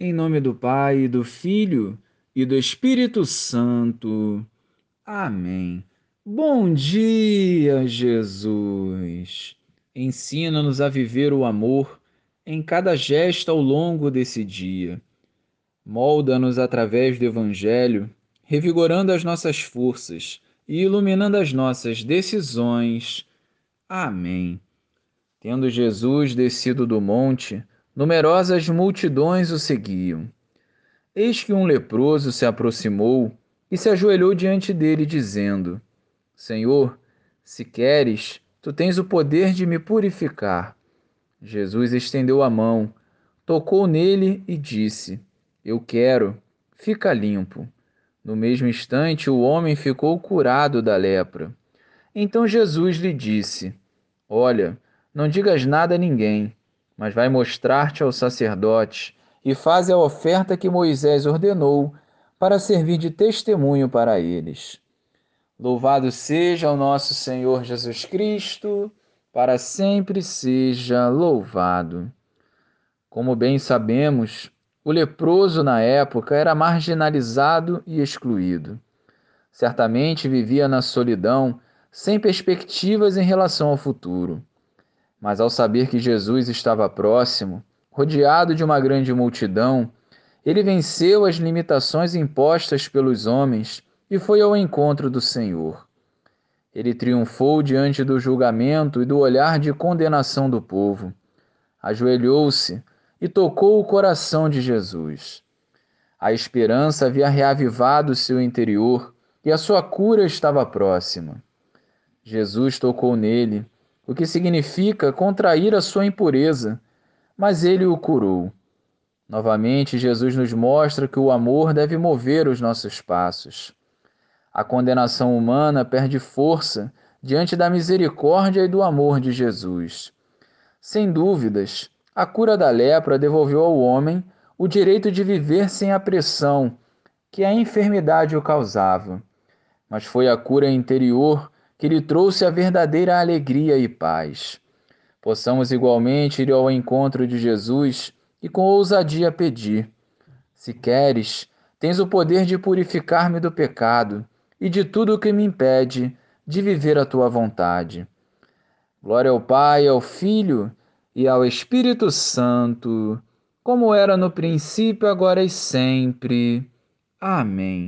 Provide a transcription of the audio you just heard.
Em nome do Pai, do Filho e do Espírito Santo. Amém. Bom dia, Jesus. Ensina-nos a viver o amor em cada gesto ao longo desse dia. Molda-nos através do Evangelho, revigorando as nossas forças e iluminando as nossas decisões. Amém. Tendo Jesus descido do monte, numerosas multidões o seguiam. Eis que um leproso se aproximou e se ajoelhou diante dele, dizendo: Senhor, se queres, tu tens o poder de me purificar. Jesus estendeu a mão, tocou nele e disse: Eu quero, fica limpo. No mesmo instante, o homem ficou curado da lepra. Então Jesus lhe disse: Olha, não digas nada a ninguém mas vai mostrar-te ao sacerdote e faze a oferta que Moisés ordenou para servir de testemunho para eles. Louvado seja o nosso Senhor Jesus Cristo, para sempre seja louvado. Como bem sabemos, o leproso na época era marginalizado e excluído. Certamente vivia na solidão, sem perspectivas em relação ao futuro. Mas ao saber que Jesus estava próximo, rodeado de uma grande multidão, ele venceu as limitações impostas pelos homens e foi ao encontro do Senhor. Ele triunfou diante do julgamento e do olhar de condenação do povo. Ajoelhou-se e tocou o coração de Jesus. A esperança havia reavivado seu interior e a sua cura estava próxima. Jesus tocou nele o que significa contrair a sua impureza, mas ele o curou. Novamente, Jesus nos mostra que o amor deve mover os nossos passos. A condenação humana perde força diante da misericórdia e do amor de Jesus. Sem dúvidas, a cura da lepra devolveu ao homem o direito de viver sem a pressão que a enfermidade o causava. Mas foi a cura interior que lhe trouxe a verdadeira alegria e paz. Possamos igualmente ir ao encontro de Jesus e com ousadia pedir: Se queres, tens o poder de purificar-me do pecado e de tudo o que me impede de viver a tua vontade. Glória ao Pai, ao Filho e ao Espírito Santo, como era no princípio, agora e sempre. Amém.